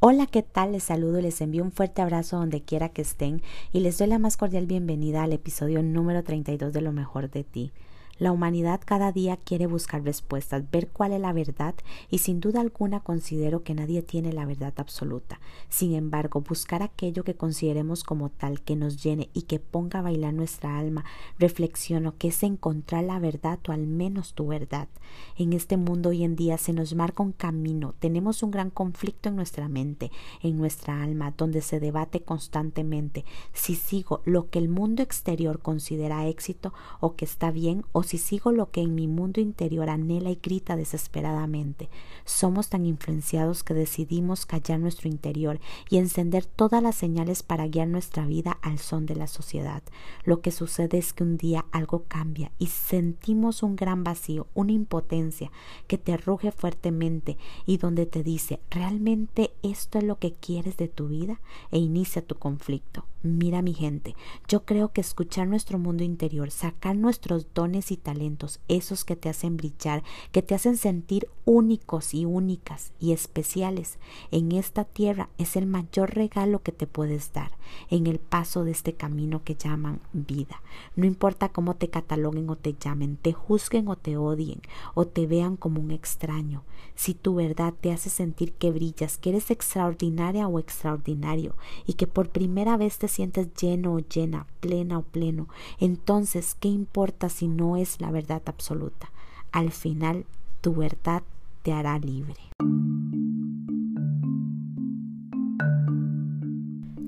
Hola, ¿qué tal? Les saludo y les envío un fuerte abrazo donde quiera que estén y les doy la más cordial bienvenida al episodio número 32 de Lo mejor de ti. La humanidad cada día quiere buscar respuestas, ver cuál es la verdad y sin duda alguna considero que nadie tiene la verdad absoluta. Sin embargo, buscar aquello que consideremos como tal, que nos llene y que ponga a bailar nuestra alma, reflexiono que es encontrar la verdad o al menos tu verdad. En este mundo hoy en día se nos marca un camino, tenemos un gran conflicto en nuestra mente, en nuestra alma, donde se debate constantemente si sigo lo que el mundo exterior considera éxito o que está bien o si sigo lo que en mi mundo interior anhela y grita desesperadamente. Somos tan influenciados que decidimos callar nuestro interior y encender todas las señales para guiar nuestra vida al son de la sociedad. Lo que sucede es que un día algo cambia y sentimos un gran vacío, una impotencia que te ruge fuertemente y donde te dice, ¿realmente esto es lo que quieres de tu vida? E inicia tu conflicto. Mira mi gente, yo creo que escuchar nuestro mundo interior, sacar nuestros dones y talentos, esos que te hacen brillar, que te hacen sentir únicos y únicas y especiales en esta tierra, es el mayor regalo que te puedes dar en el paso de este camino que llaman vida. No importa cómo te cataloguen o te llamen, te juzguen o te odien o te vean como un extraño, si tu verdad te hace sentir que brillas, que eres extraordinaria o extraordinario y que por primera vez te sientes lleno o llena, plena o pleno, entonces, ¿qué importa si no es la verdad absoluta? Al final, tu verdad te hará libre.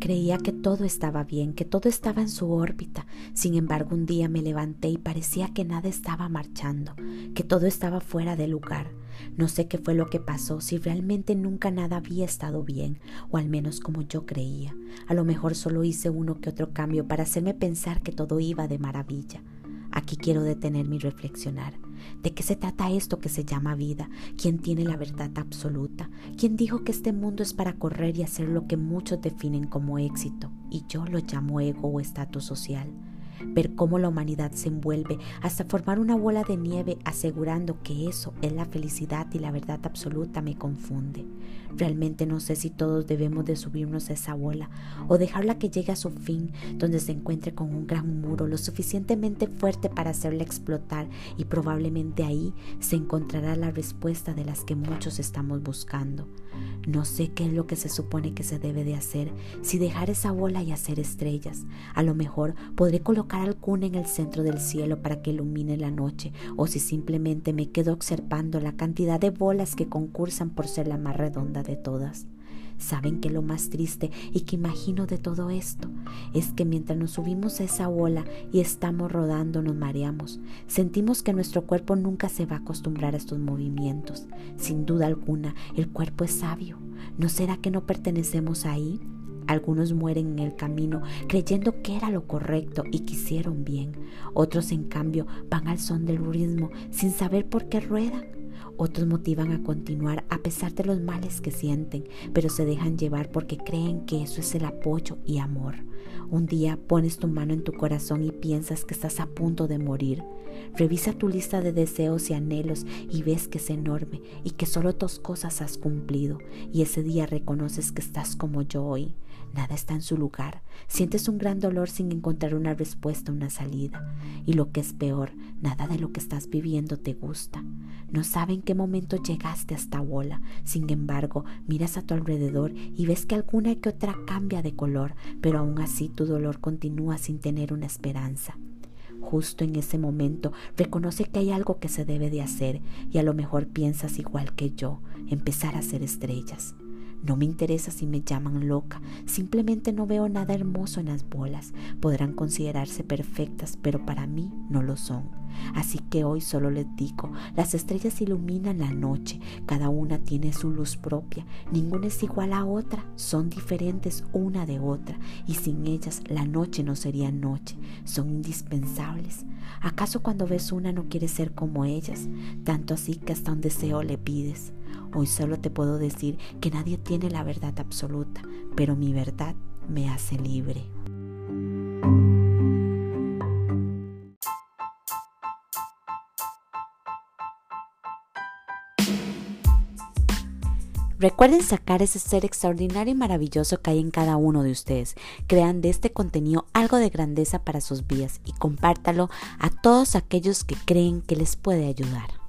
Creía que todo estaba bien, que todo estaba en su órbita. Sin embargo, un día me levanté y parecía que nada estaba marchando, que todo estaba fuera de lugar. No sé qué fue lo que pasó, si realmente nunca nada había estado bien, o al menos como yo creía. A lo mejor solo hice uno que otro cambio para hacerme pensar que todo iba de maravilla. Aquí quiero detenerme y reflexionar. ¿De qué se trata esto que se llama vida? ¿Quién tiene la verdad absoluta? ¿Quién dijo que este mundo es para correr y hacer lo que muchos definen como éxito? Y yo lo llamo ego o estatus social ver cómo la humanidad se envuelve hasta formar una bola de nieve asegurando que eso es la felicidad y la verdad absoluta me confunde. Realmente no sé si todos debemos de subirnos a esa bola o dejarla que llegue a su fin donde se encuentre con un gran muro lo suficientemente fuerte para hacerla explotar y probablemente ahí se encontrará la respuesta de las que muchos estamos buscando. No sé qué es lo que se supone que se debe de hacer, si dejar esa bola y hacer estrellas. A lo mejor podré colocar alguna en el centro del cielo para que ilumine la noche, o si simplemente me quedo observando la cantidad de bolas que concursan por ser la más redonda de todas. ¿Saben que lo más triste y que imagino de todo esto es que mientras nos subimos a esa bola y estamos rodando nos mareamos? Sentimos que nuestro cuerpo nunca se va a acostumbrar a estos movimientos. Sin duda alguna, el cuerpo es sabio. ¿No será que no pertenecemos ahí? Algunos mueren en el camino creyendo que era lo correcto y quisieron bien. Otros, en cambio, van al son del ritmo sin saber por qué ruedan. Otros motivan a continuar a pesar de los males que sienten, pero se dejan llevar porque creen que eso es el apoyo y amor. Un día pones tu mano en tu corazón y piensas que estás a punto de morir. Revisa tu lista de deseos y anhelos y ves que es enorme y que solo dos cosas has cumplido y ese día reconoces que estás como yo hoy. Nada está en su lugar. Sientes un gran dolor sin encontrar una respuesta, una salida. Y lo que es peor, nada de lo que estás viviendo te gusta. No sabe en qué momento llegaste a esta bola. Sin embargo, miras a tu alrededor y ves que alguna que otra cambia de color, pero aún así tu dolor continúa sin tener una esperanza. Justo en ese momento reconoce que hay algo que se debe de hacer y a lo mejor piensas igual que yo, empezar a hacer estrellas. No me interesa si me llaman loca, simplemente no veo nada hermoso en las bolas. Podrán considerarse perfectas, pero para mí no lo son. Así que hoy solo les digo, las estrellas iluminan la noche, cada una tiene su luz propia, ninguna es igual a otra, son diferentes una de otra, y sin ellas la noche no sería noche, son indispensables. ¿Acaso cuando ves una no quieres ser como ellas? Tanto así que hasta un deseo le pides. Hoy solo te puedo decir que nadie tiene la verdad absoluta, pero mi verdad me hace libre. Recuerden sacar ese ser extraordinario y maravilloso que hay en cada uno de ustedes. Crean de este contenido algo de grandeza para sus vidas y compártalo a todos aquellos que creen que les puede ayudar.